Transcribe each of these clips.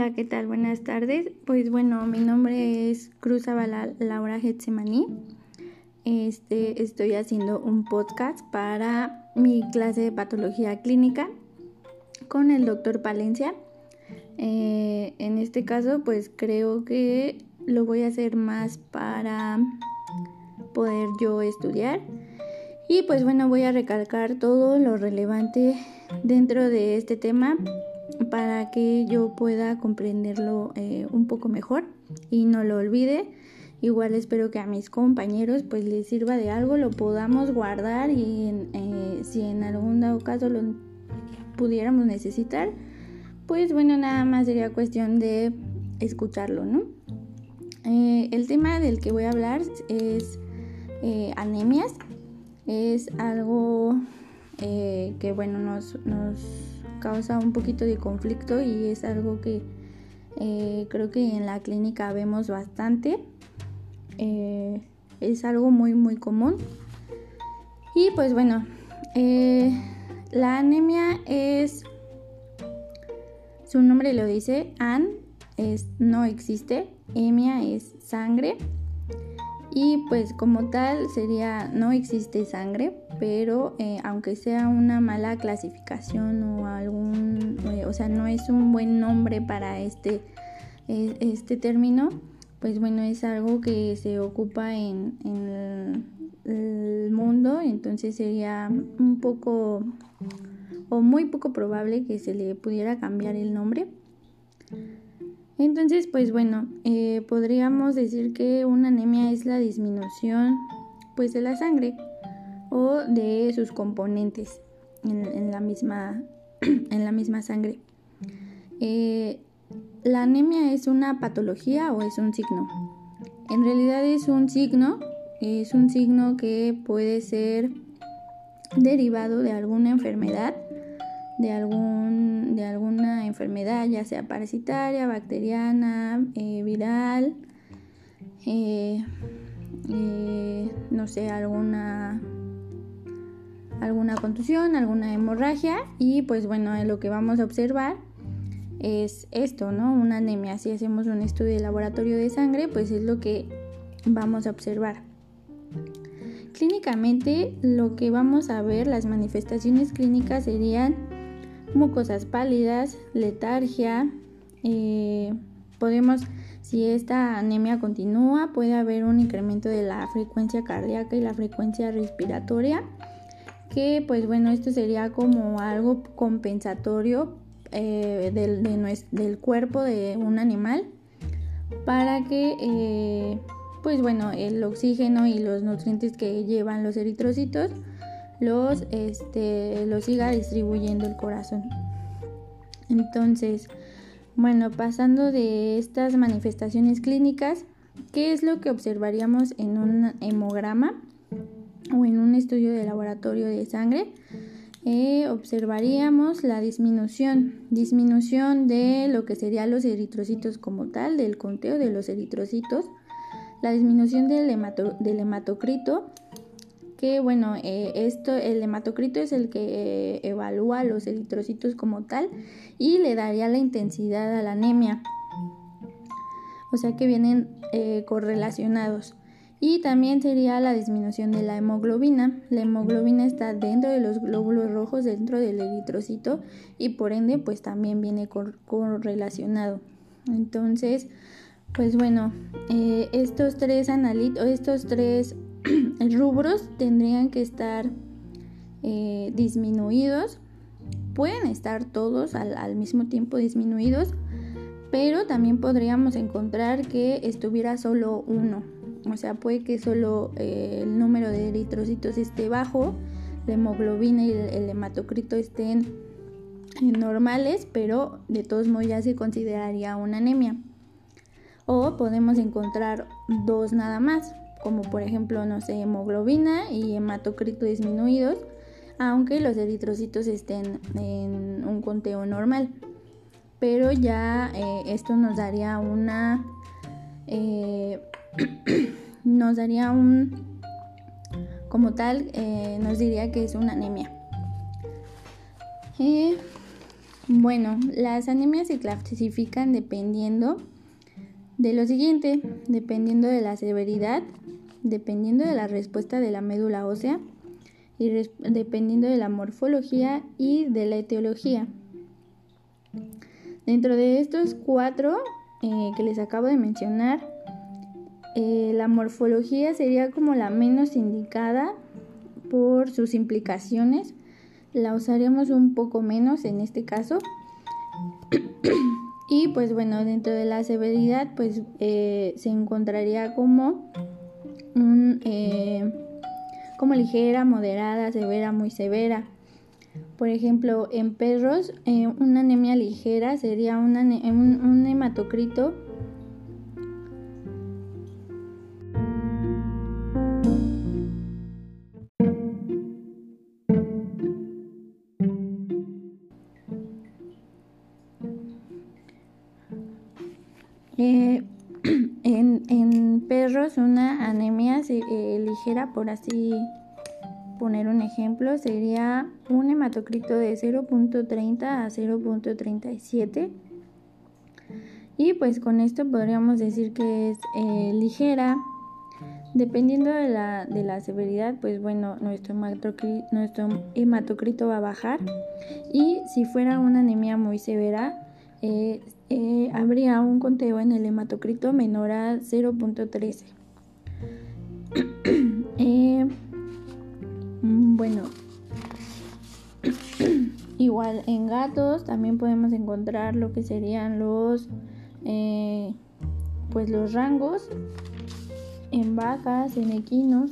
Hola, ¿qué tal? Buenas tardes. Pues bueno, mi nombre es Cruz Avala Laura Getsemaní. Este, estoy haciendo un podcast para mi clase de patología clínica con el doctor Palencia. Eh, en este caso, pues creo que lo voy a hacer más para poder yo estudiar. Y pues bueno, voy a recalcar todo lo relevante dentro de este tema para que yo pueda comprenderlo eh, un poco mejor y no lo olvide. Igual espero que a mis compañeros pues les sirva de algo, lo podamos guardar y eh, si en algún caso lo pudiéramos necesitar, pues bueno, nada más sería cuestión de escucharlo, ¿no? Eh, el tema del que voy a hablar es anemias. Es algo que bueno, nos, nos causa un poquito de conflicto y es algo que eh, creo que en la clínica vemos bastante. Eh, es algo muy muy común. Y pues bueno, eh, la anemia es, su nombre lo dice, an es no existe, emia es sangre y pues como tal sería no existe sangre pero eh, aunque sea una mala clasificación o algún eh, o sea no es un buen nombre para este e, este término pues bueno es algo que se ocupa en, el mundo entonces sería un poco o muy poco probable que se le pudiera cambiar el nombre. Entonces, pues bueno, eh, podríamos decir que una anemia es la disminución pues de la sangre o de sus componentes en, la, misma, en la misma sangre. Eh, ¿La anemia es una patología o es un signo? En realidad es un signo, es un signo que puede ser derivado de alguna enfermedad de, algún, de alguna enfermedad, ya sea parasitaria, bacteriana, eh, viral, eh, no sé, alguna, alguna contusión, alguna hemorragia y pues bueno, lo que vamos a observar es esto, ¿no? Una anemia. Si hacemos un estudio de laboratorio de sangre, pues es lo que vamos a observar. Clínicamente, lo que vamos a ver, las manifestaciones clínicas serían mucosas pálidas, letargia. Eh, podemos, si esta anemia continúa, puede haber un incremento de la frecuencia cardíaca y la frecuencia respiratoria. Que pues bueno, esto sería como algo compensatorio eh, del, cuerpo de un animal para que eh, pues bueno el oxígeno y los nutrientes que llevan los eritrocitos los, este, los siga distribuyendo el corazón. Entonces, bueno, pasando de estas manifestaciones clínicas, ¿qué es lo que observaríamos en un hemograma o en un estudio de laboratorio de sangre? Eh, observaríamos la disminución, disminución de lo que serían los eritrocitos como tal, del conteo de los eritrocitos, la disminución del, hematocrito, que bueno, eh, esto, el hematocrito es el que eh, evalúa los eritrocitos como tal y le daría la intensidad a la anemia. O sea que vienen correlacionados. Y también sería la disminución de la hemoglobina. La hemoglobina está dentro de los glóbulos rojos, dentro del eritrocito y por ende pues también viene correlacionado. Entonces, pues bueno, estos tres analitos, estos tres rubros tendrían que estar eh, disminuidos. Pueden estar todos al, mismo tiempo disminuidos, pero también podríamos encontrar que estuviera solo uno. O sea, puede que solo eh, el número de eritrocitos esté bajo, la hemoglobina y el, hematocrito estén normales, pero de todos modos ya se consideraría una anemia. O podemos encontrar dos nada más como por ejemplo, no sé, hemoglobina y hematocrito disminuidos, aunque los eritrocitos estén en un conteo normal. Pero ya eh, esto nos daría una... Eh, nos daría un... Como tal, eh, nos diría que es una anemia. Bueno, las anemias se clasifican dependiendo de lo siguiente, dependiendo de la severidad, dependiendo de la respuesta de la médula ósea y dependiendo de la morfología y de la etiología. Dentro de estos cuatro eh, que les acabo de mencionar, eh, la morfología sería como la menos indicada por sus implicaciones la usaríamos un poco menos en este caso. y pues bueno, dentro de la severidad pues eh, se encontraría como un, eh, como ligera, moderada, severa, muy severa. Por ejemplo, en perros, una anemia ligera sería un, un hematocrito por así poner un ejemplo, sería un hematocrito de 0.30 a 0.37. Y pues con esto podríamos decir que es eh, ligera. Dependiendo de la, de la, severidad, pues bueno, nuestro nuestro hematocrito va a bajar. Y si fuera una anemia muy severa, eh, eh, habría un conteo en el hematocrito menor a 0.13. Eh, bueno, igual en gatos también podemos encontrar lo que serían los, pues los rangos en vacas, en equinos.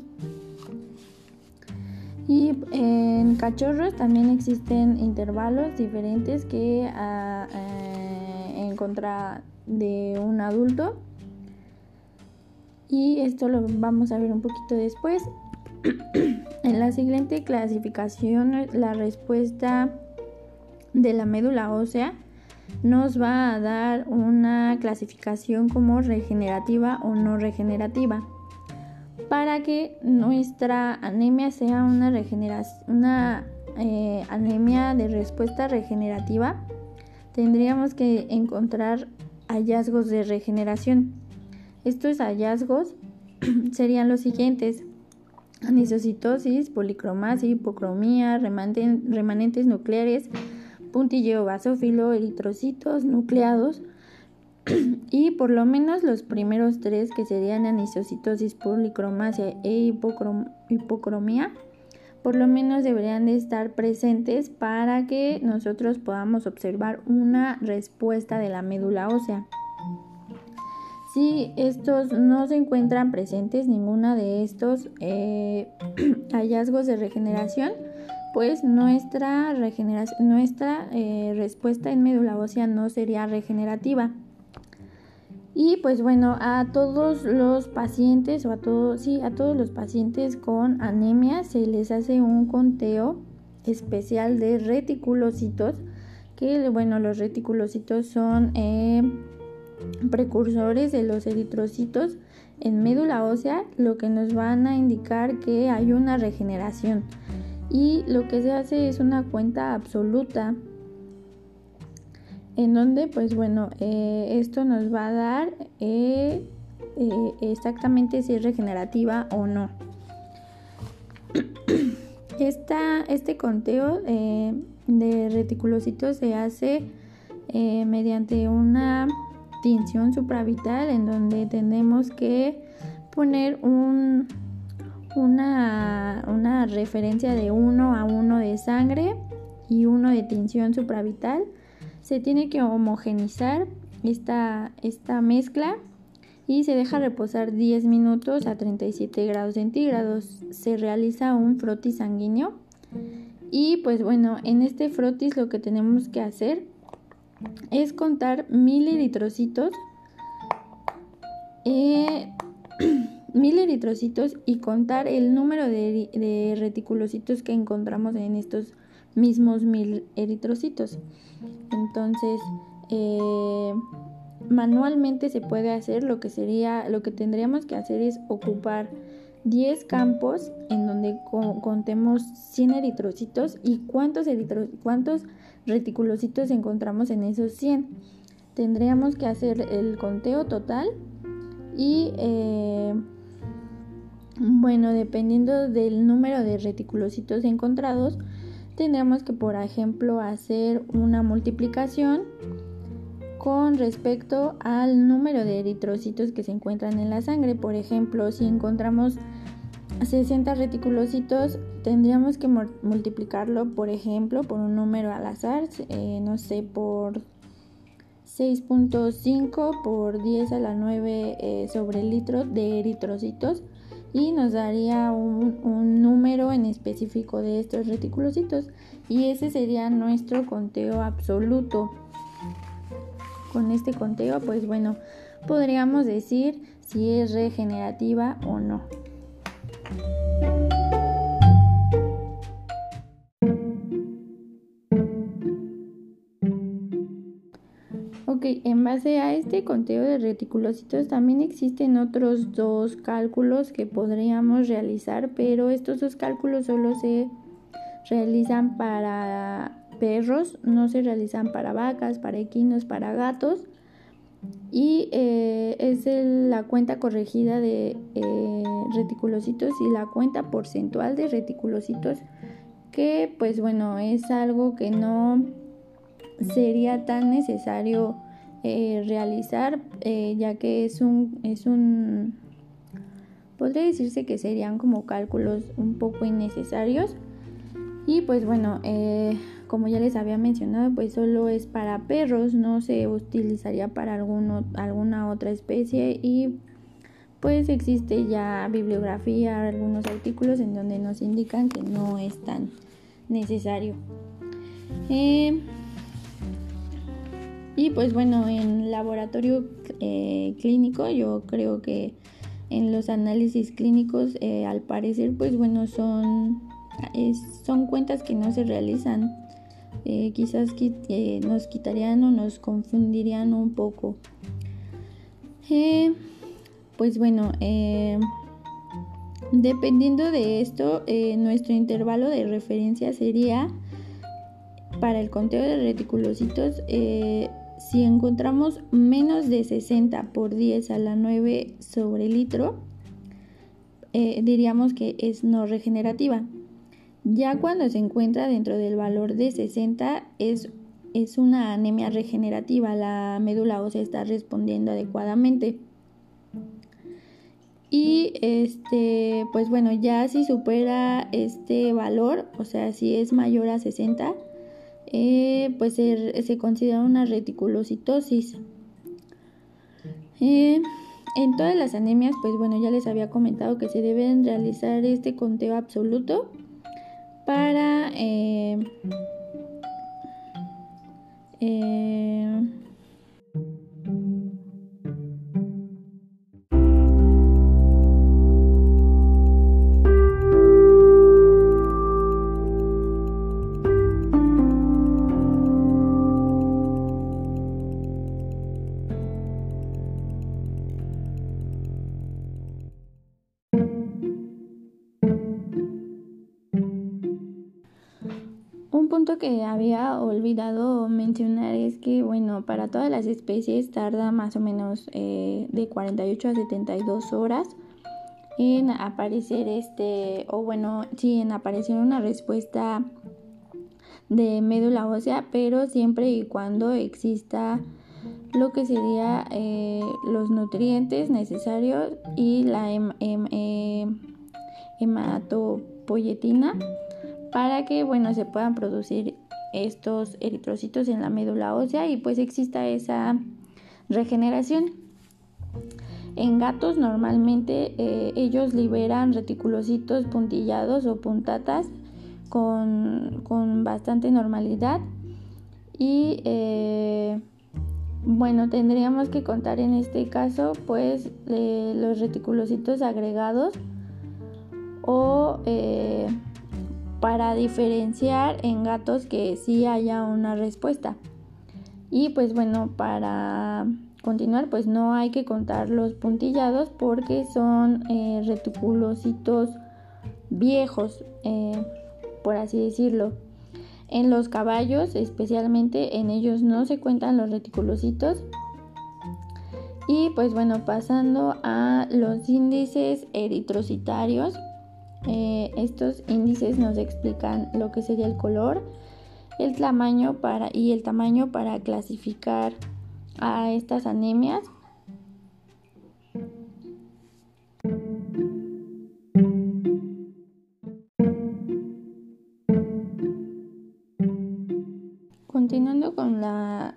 Y en cachorros también existen intervalos diferentes que ah, contra de un adulto. Y esto lo vamos a ver un poquito después. en la siguiente clasificación, la respuesta de la médula ósea nos va a dar una clasificación como regenerativa o no regenerativa. Para que nuestra anemia sea una, una eh, anemia de respuesta regenerativa, tendríamos que encontrar hallazgos de regeneración. Estos hallazgos serían los siguientes. Anisocitosis, policromasia, hipocromía, remanentes nucleares, puntilleo basófilo, eritrocitos nucleados y por lo menos los primeros tres que serían anisocitosis, policromasia e hipocromía por lo menos deberían de estar presentes para que nosotros podamos observar una respuesta de la médula ósea. Si estos no se encuentran presentes, ninguna de estos eh, hallazgos de regeneración, pues nuestra, nuestra eh, respuesta en médula ósea no sería regenerativa. Y pues bueno, a todos los pacientes o a todos, sí, a todos los pacientes con anemia se les hace un conteo especial de reticulocitos, que bueno, los reticulocitos son eh, precursores de los eritrocitos en médula ósea, lo que nos van a indicar que hay una regeneración. Y lo que se hace es una cuenta absoluta en donde pues bueno eh, esto nos va a dar eh, eh, exactamente si es regenerativa o no este conteo de reticulocitos se hace mediante una tinción supravital en donde tenemos que poner un, una, referencia de 1 a 1 de sangre y uno de tinción supravital se tiene que homogenizar esta, esta mezcla y se deja reposar 10 minutos a 37 grados centígrados. Se realiza un frotis sanguíneo y pues bueno, en este frotis lo que tenemos que hacer es contar mil eritrocitos, eh, mil eritrocitos y contar el número de, de reticulocitos que encontramos en estos mismos mil eritrocitos. Entonces, eh, manualmente se puede hacer lo que sería, lo que tendríamos que hacer es ocupar 10 campos en donde contemos 100 eritrocitos y cuántos, cuántos reticulocitos encontramos en esos 100. Tendríamos que hacer el conteo total y eh, bueno, dependiendo del número de reticulocitos encontrados, tendríamos que, por ejemplo, hacer una multiplicación con respecto al número de eritrocitos que se encuentran en la sangre. Por ejemplo, si encontramos 60 reticulocitos, tendríamos que multiplicarlo, por ejemplo, por un número al azar, eh, no sé, por 6.5 por 10 a la 9 eh, sobre litro de eritrocitos y nos daría un, un, número en específico de estos reticulocitos y ese sería nuestro conteo absoluto con este conteo, pues bueno, podríamos decir si es regenerativa o no. Ok, en base a este conteo de reticulocitos también existen otros dos cálculos que podríamos realizar, pero estos dos cálculos solo se realizan para perros, no se realizan para vacas, para equinos, para gatos. Y eh, es la cuenta corregida de eh, reticulocitos y la cuenta porcentual de reticulocitos, que pues bueno, es algo que no sería tan necesario eh, realizar, ya que es un, es un, podría decirse que serían como cálculos un poco innecesarios. Y pues bueno, como ya les había mencionado, pues solo es para perros, no se utilizaría para alguna otra especie y pues existe ya bibliografía, algunos artículos en donde nos indican que no es tan necesario. Eh, y pues bueno, en laboratorio eh, clínico yo creo que en los análisis clínicos eh, al parecer pues bueno son, son cuentas que no se realizan eh, quizás eh, nos quitarían o nos confundirían un poco. Eh, pues bueno, dependiendo de esto, nuestro intervalo de referencia sería para el conteo de reticulocitos, si encontramos menos de 60 por 10 a la 9 sobre litro, diríamos que es no regenerativa. Ya cuando se encuentra dentro del valor de 60 es, es una anemia regenerativa, la médula ósea está respondiendo adecuadamente. Y este, pues bueno, ya si supera este valor, o sea, si es mayor a 60, eh, pues se, considera una reticulocitosis. Eh, en todas las anemias, pues bueno, ya les había comentado que se deben realizar este conteo absoluto para eh, eh, olvidado mencionar es que, bueno, para todas las especies tarda más o menos eh, de 48 a 72 horas en aparecer este, o bueno, sí, en aparecer una respuesta de médula ósea, pero siempre y cuando exista lo que sería eh, los nutrientes necesarios y la eh, hematopoyetina para que bueno se puedan producir estos eritrocitos en la médula ósea y pues exista esa regeneración. En gatos normalmente eh, ellos liberan reticulocitos puntillados o puntatas con, bastante normalidad y eh, bueno tendríamos que contar en este caso pues eh, los reticulocitos agregados o para diferenciar en gatos que sí haya una respuesta. Y pues bueno, para continuar, pues no hay que contar los puntillados porque son eh, reticulocitos viejos, eh, por así decirlo. En los caballos, especialmente en ellos no se cuentan los reticulocitos. Y pues bueno, pasando a los índices eritrocitarios. Eh, estos índices nos explican lo que sería el color, el tamaño para y el tamaño para clasificar a estas anemias. Continuando con la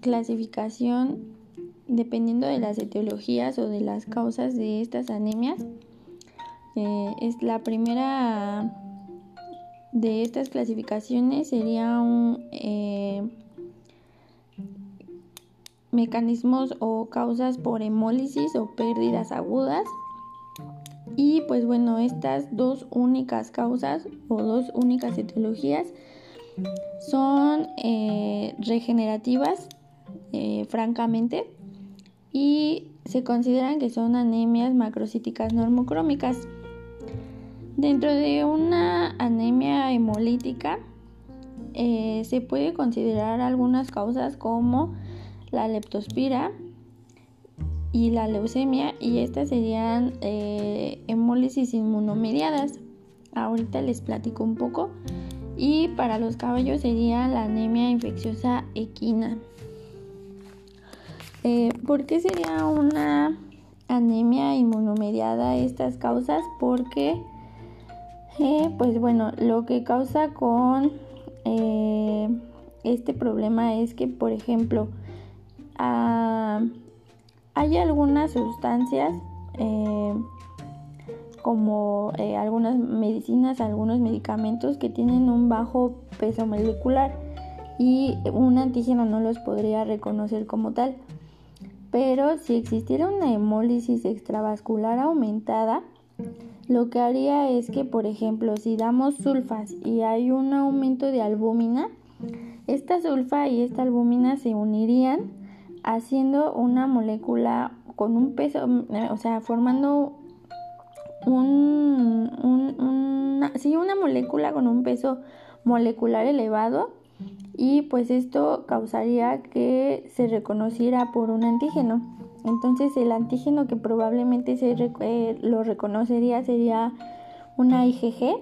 clasificación, dependiendo de las etiologías o de las causas de estas anemias, eh, es la primera de estas clasificaciones sería un eh, mecanismos o causas por hemólisis o pérdidas agudas. Y pues bueno, estas dos únicas causas o dos únicas etiologías son eh, regenerativas, francamente, y se consideran que son anemias macrocíticas normocrómicas. Dentro de una anemia hemolítica eh, se puede considerar algunas causas como la leptospira y la leucemia y estas serían eh, hemólisis inmunomediadas. Ahorita les platico un poco. Y para los caballos sería la anemia infecciosa equina. Eh, ¿Por qué sería una anemia inmunomediada estas causas? Porque, eh, pues bueno, lo que causa con este problema es que, por ejemplo, Ah, hay algunas sustancias eh, como eh, algunas medicinas, algunos medicamentos que tienen un bajo peso molecular y un antígeno no los podría reconocer como tal. Pero si existiera una hemólisis extravascular aumentada, lo que haría es que, por ejemplo, si damos sulfas y hay un aumento de albúmina, esta sulfa y esta albúmina se unirían haciendo una molécula con un peso, eh, o sea, formando un, una, una molécula con un peso molecular elevado y pues esto causaría que se reconociera por un antígeno. Entonces el antígeno que probablemente se eh, lo reconocería sería una IgG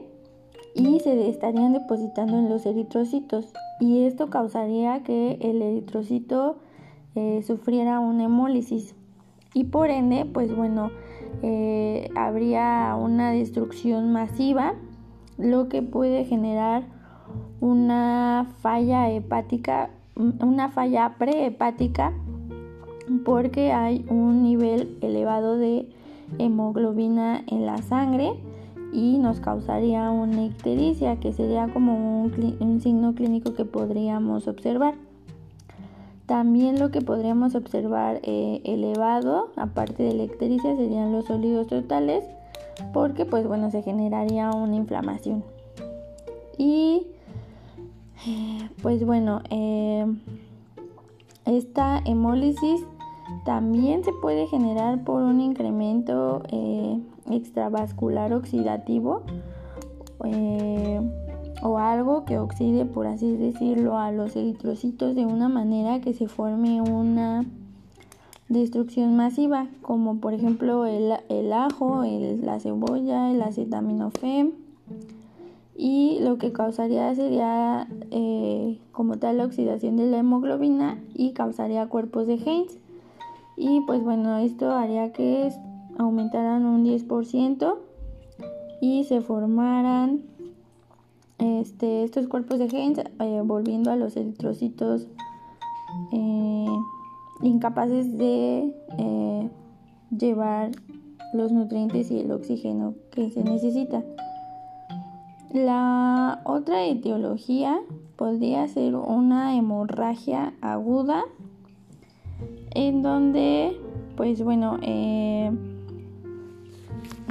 y se estarían depositando en los eritrocitos. Y esto causaría que el eritrocito eh, sufriera una hemólisis. Y por ende pues bueno eh, habría una destrucción masiva lo que puede generar una falla hepática una falla prehepática porque hay un nivel elevado de hemoglobina en la sangre y nos causaría una ictericia que sería como un signo clínico que podríamos observar. También lo que podríamos observar eh, elevado, aparte de la ictericia, serían los sólidos totales, porque pues bueno, se generaría una inflamación. Y pues bueno, eh, esta hemólisis también se puede generar por un incremento eh, extravascular oxidativo o algo que oxide, por así decirlo, a los eritrocitos de una manera que se forme una destrucción masiva, como por ejemplo el, ajo, la cebolla, el acetaminofén. Y lo que causaría sería eh, como tal la oxidación de la hemoglobina y causaría cuerpos de Heinz. Y pues bueno, esto haría que aumentaran un 10% y se formaran este, estos cuerpos de Heinz eh, volviendo a los eritrocitos eh, incapaces de eh, llevar los nutrientes y el oxígeno que se necesita. La otra etiología podría ser una hemorragia aguda en donde pues bueno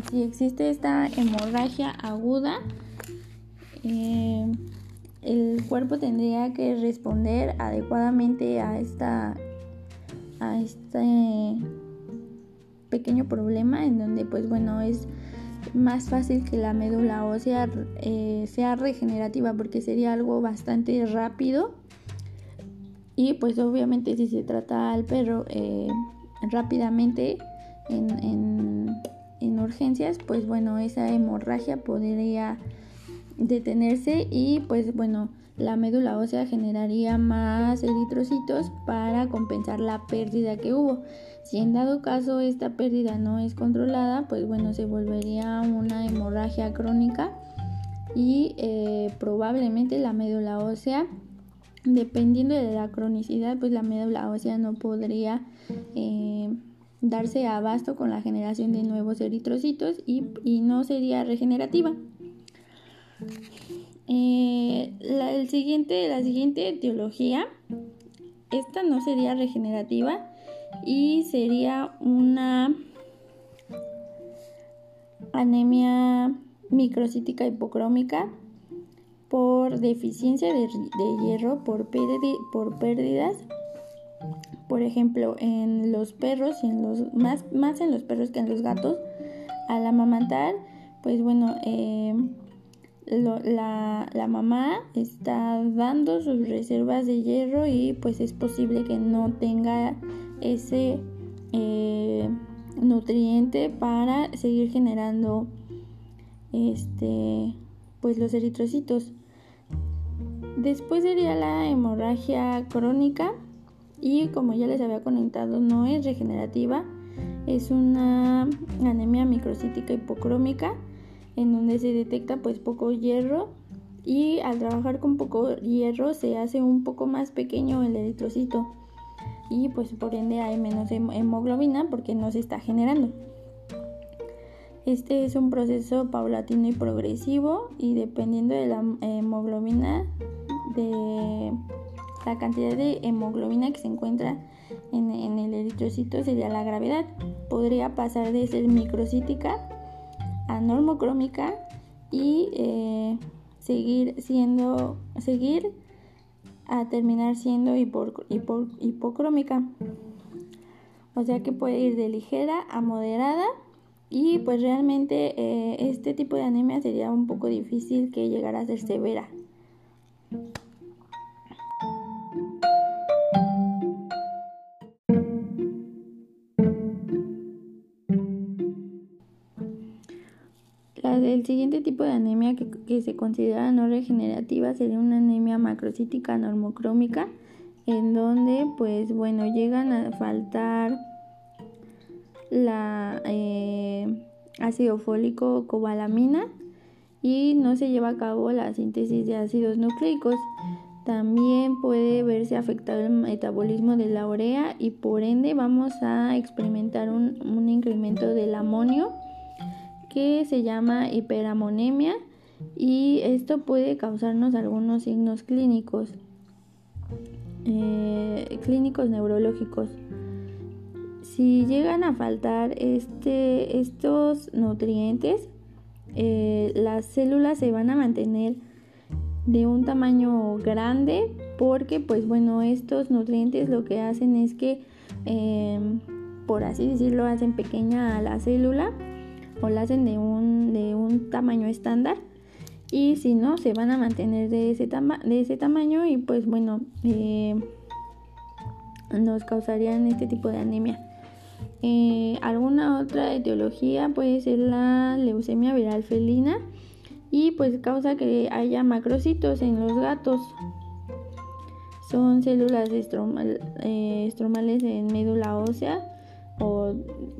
si existe esta hemorragia aguda eh, el cuerpo tendría que responder adecuadamente a esta, a este pequeño problema en donde pues bueno es más fácil que la médula ósea eh, sea regenerativa porque sería algo bastante rápido y pues obviamente si se trata al perro eh, rápidamente en, en, urgencias pues bueno esa hemorragia podría detenerse y pues bueno la médula ósea generaría más eritrocitos para compensar la pérdida que hubo. Si en dado caso esta pérdida no es controlada, pues bueno, se volvería una hemorragia crónica y eh, probablemente la médula ósea, dependiendo de la cronicidad, pues la médula ósea no podría eh, darse abasto con la generación de nuevos eritrocitos y, no sería regenerativa. Eh, la, siguiente, la siguiente etiología, esta no sería regenerativa y sería una anemia microcítica hipocrómica por deficiencia de, hierro, por, por pérdidas, por ejemplo, en los perros y en los más, más en los perros que en los gatos, al amamantar, pues bueno, eh, la, la, mamá está dando sus reservas de hierro y pues es posible que no tenga ese eh, nutriente para seguir generando este pues los eritrocitos después sería la hemorragia crónica y como ya les había comentado no es regenerativa es una anemia microcítica hipocrómica en donde se detecta pues poco hierro y al trabajar con poco hierro se hace un poco más pequeño el eritrocito y pues por ende hay menos hemoglobina porque no se está generando. Este es un proceso paulatino y progresivo y dependiendo de la hemoglobina, de la cantidad de hemoglobina que se encuentra en, el eritrocito sería la gravedad. Podría pasar de ser microcítica normocrómica y eh, seguir siendo, seguir a terminar siendo hipocrómica. O sea que puede ir de ligera a moderada y pues realmente eh, este tipo de anemia sería un poco difícil que llegara a ser severa. El siguiente tipo de anemia que, se considera no regenerativa sería una anemia macrocítica normocrómica, en donde, pues bueno, llegan a faltar la eh, ácido fólico cobalamina y no se lleva a cabo la síntesis de ácidos nucleicos. También puede verse afectado el metabolismo de la urea y por ende vamos a experimentar un, un incremento del amonio que se llama hiperamonemia y esto puede causarnos algunos signos clínicos, eh, clínicos neurológicos. Si llegan a faltar este, estos nutrientes, eh, las células se van a mantener de un tamaño grande porque pues bueno estos nutrientes lo que hacen es que eh, por así decirlo hacen pequeña a la célula o la hacen de un, de un tamaño estándar y si no se van a mantener de ese, de ese tamaño y pues bueno eh, nos causarían este tipo de anemia eh, alguna otra etiología puede ser la leucemia viral felina y pues causa que haya macrocitos en los gatos son células eh, estromales en médula ósea o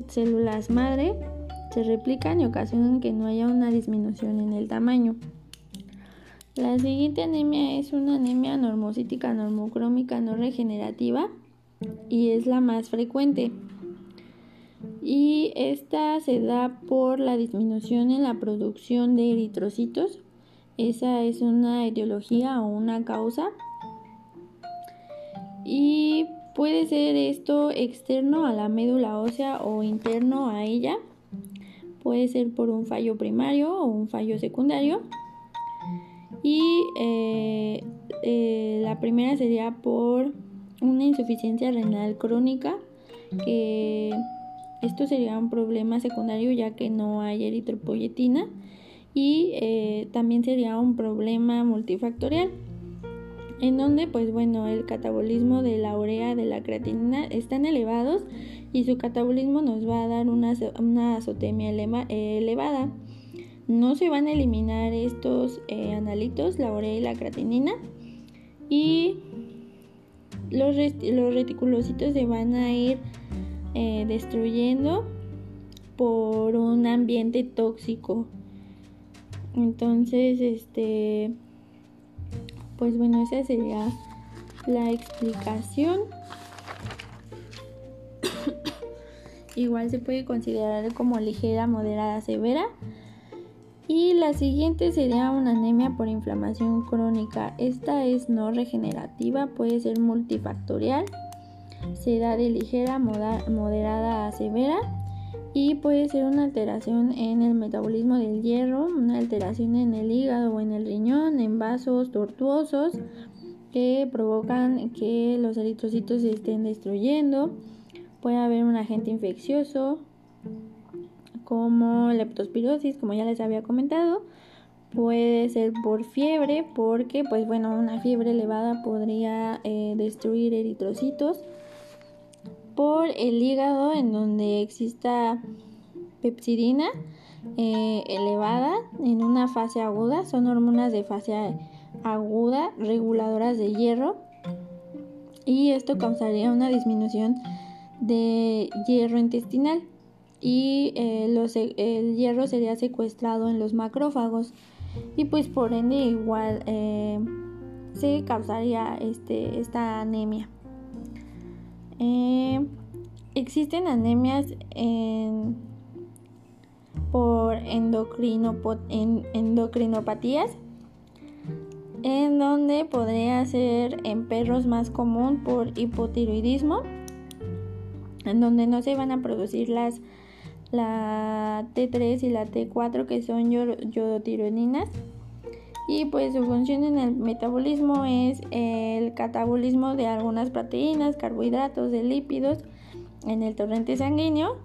células madre se replican y ocasionan que no haya una disminución en el tamaño. La siguiente anemia es una anemia normocítica normocrómica no regenerativa y es la más frecuente. Y esta se da por la disminución en la producción de eritrocitos. Esa es una etiología o una causa. Y puede ser esto externo a la médula ósea o interno a ella puede ser por un fallo primario o un fallo secundario. Y eh, eh, la primera sería por una insuficiencia renal crónica que esto sería un problema secundario ya que no hay eritropoyetina y eh, también sería un problema multifactorial en donde pues bueno el catabolismo de la urea de la creatinina están elevados y su catabolismo nos va a dar una, una azotemia elevada. No se van a eliminar estos eh, analitos la urea y la creatinina y los, los reticulocitos se van a ir eh, destruyendo por un ambiente tóxico. Entonces, este, pues bueno, esa sería la explicación. Igual se puede considerar como ligera, moderada, severa. Y la siguiente sería una anemia por inflamación crónica. Esta es no regenerativa, puede ser multifactorial se da de ligera, moderada a severa y puede ser una alteración en el metabolismo del hierro, una alteración en el hígado o en el riñón, en vasos tortuosos que provocan que los eritrocitos se estén destruyendo. Puede haber un agente infeccioso como leptospirosis, como ya les había comentado. Puede ser por fiebre, porque pues bueno, una fiebre elevada podría eh, destruir eritrocitos por el hígado en donde exista pepsidina eh, elevada en una fase aguda. Son hormonas de fase aguda reguladoras de hierro y esto causaría una disminución de hierro intestinal y eh, el hierro sería secuestrado en los macrófagos y pues por ende igual eh, se causaría este, esta anemia. Eh, existen anemias por endocrinopatías, en donde podría ser en perros más común por hipotiroidismo, en donde no se van a producir las la T3 y la T4 que son yodotironinas y pues su función en el metabolismo es el catabolismo de algunas proteínas, carbohidratos, de lípidos en el torrente sanguíneo.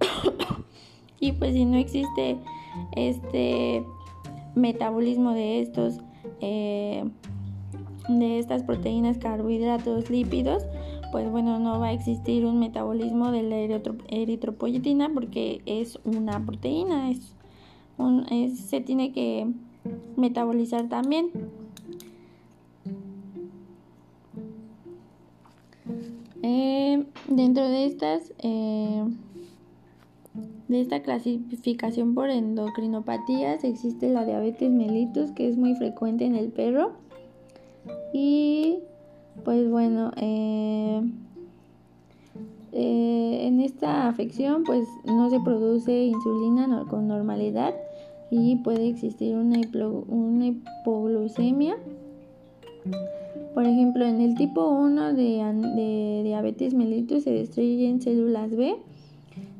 y pues si no existe este metabolismo de estos eh, de estas proteínas, carbohidratos, lípidos, pues bueno, no va a existir un metabolismo de la eritropoyetina porque es una proteína, es, un, se tiene que metabolizar también. Eh, dentro de estas, eh, de esta clasificación por endocrinopatías existe la diabetes mellitus que es muy frecuente en el perro y pues bueno eh, en esta afección pues no se produce insulina con normalidad y puede existir una, hipoglucemia. Por ejemplo, en el tipo 1 de, diabetes mellitus se destruyen células B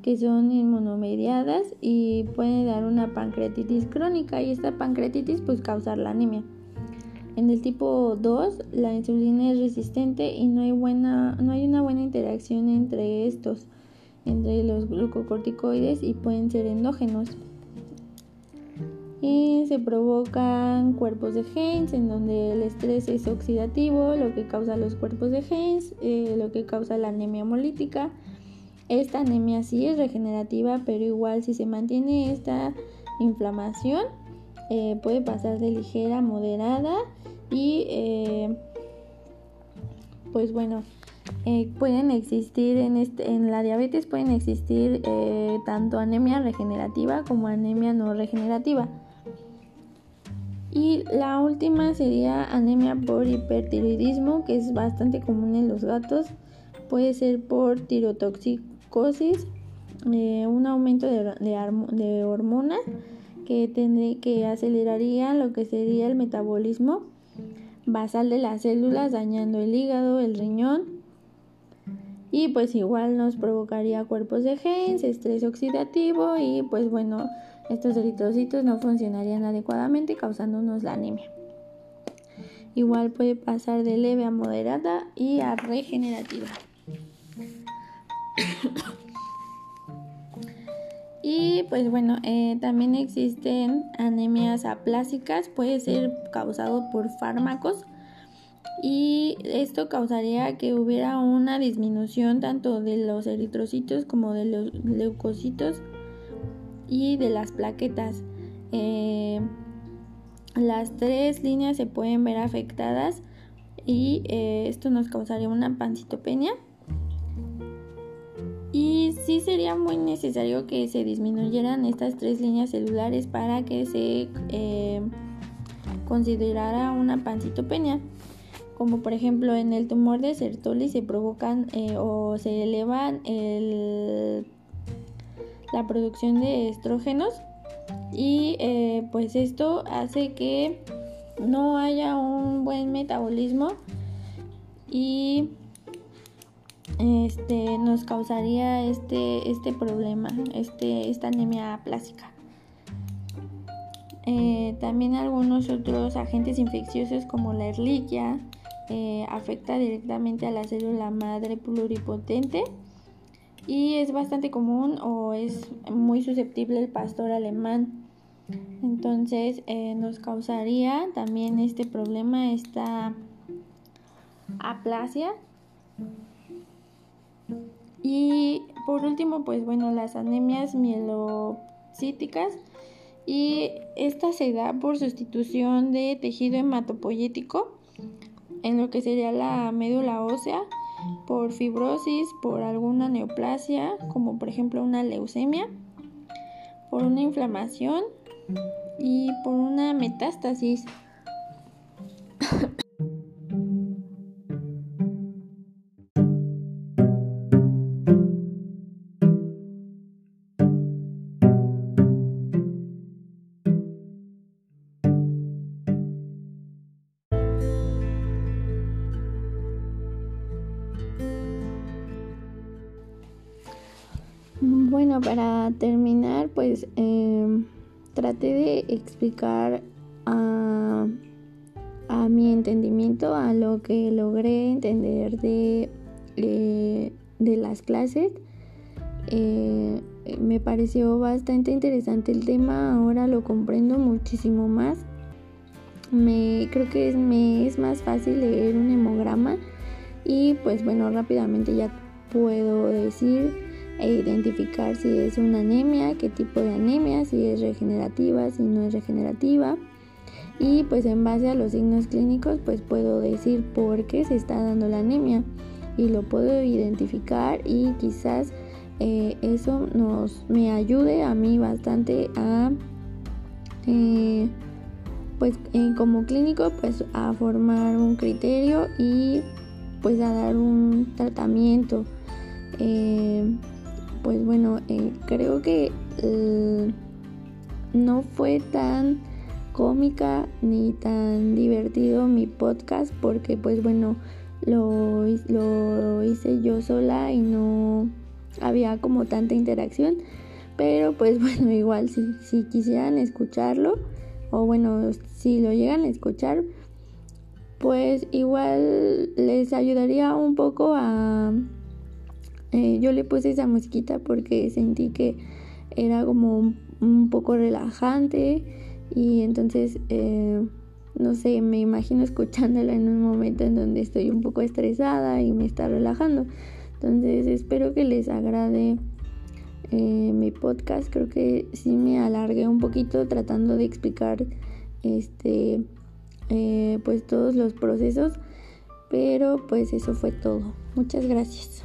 que son inmunomediadas y puede dar una pancreatitis crónica y esta pancreatitis pues causar la anemia. En el tipo 2 la insulina es resistente y no hay, buena, no hay una buena interacción entre estos, entre los glucocorticoides y pueden ser endógenos y se provocan cuerpos de Heinz en donde el estrés es oxidativo, lo que causa los cuerpos de Heinz, eh, lo que causa la anemia hemolítica. Esta anemia sí es regenerativa, pero igual si se mantiene esta inflamación eh, puede pasar de ligera a moderada y eh, pues bueno pueden existir en, este, en la diabetes pueden existir tanto anemia regenerativa como anemia no regenerativa y la última sería anemia por hipertiroidismo, que es bastante común en los gatos. Puede ser por tirotoxicosis, eh, un aumento de, de, hormonas que, que aceleraría lo que sería el metabolismo basal de las células, dañando el hígado, el riñón. Y pues igual nos provocaría cuerpos de genes, estrés oxidativo y pues bueno, estos eritrocitos no funcionarían adecuadamente causándonos la anemia. Igual puede pasar de leve a moderada y a regenerativa. y pues bueno, eh, también existen anemias aplásicas, puede ser causado por fármacos y esto causaría que hubiera una disminución tanto de los eritrocitos como de los leucocitos y de las plaquetas. Eh, las tres líneas se pueden ver afectadas y eh, esto nos causaría una pancitopenia. Y sí sería muy necesario que se disminuyeran estas tres líneas celulares para que se eh, considerara una pancitopenia como por ejemplo en el tumor de Sertoli se provocan o se elevan la producción de estrógenos y eh, pues esto hace que no haya un buen metabolismo y este nos causaría este, este problema, este, esta anemia plástica. Eh, también algunos otros agentes infecciosos como la erliquia, eh, afecta directamente a la célula madre pluripotente y es bastante común o es muy susceptible el pastor alemán. Entonces eh, nos causaría también este problema, esta aplasia. Y por último, pues bueno, las anemias mielocíticas. Y esta se da por sustitución de tejido hematopoyético en lo que sería la médula ósea por fibrosis, por alguna neoplasia, como por ejemplo una leucemia, por una inflamación y por una metástasis. Bueno, para terminar, pues em, traté de explicar a, mi entendimiento, a lo que logré entender de, eh, de las clases. Eh, me pareció bastante interesante el tema, ahora lo comprendo muchísimo más. Me, creo que es, me es más fácil leer un hemograma y pues bueno, rápidamente ya puedo decir e identificar si es una anemia, qué tipo de anemia, si es regenerativa, si no es regenerativa. Y pues en base a los signos clínicos pues puedo decir por qué se está dando la anemia y lo puedo identificar y quizás eh, eso nos me ayude a mí bastante a eh, pues como clínico pues a formar un criterio y pues a dar un tratamiento eh, pues bueno, eh, creo que eh, no fue tan cómica ni tan divertido mi podcast porque pues bueno, lo, hice yo sola y no había como tanta interacción. Pero pues bueno, igual si quisieran escucharlo o bueno, si lo llegan a escuchar, pues igual les ayudaría un poco a eh, yo le puse esa musiquita porque sentí que era como un, poco relajante y entonces, eh, no sé, me imagino escuchándola en un momento en donde estoy un poco estresada y me está relajando. Entonces espero que les agrade eh, mi podcast. Creo que sí me alargué un poquito tratando de explicar este pues todos los procesos. Pero pues eso fue todo. Muchas gracias.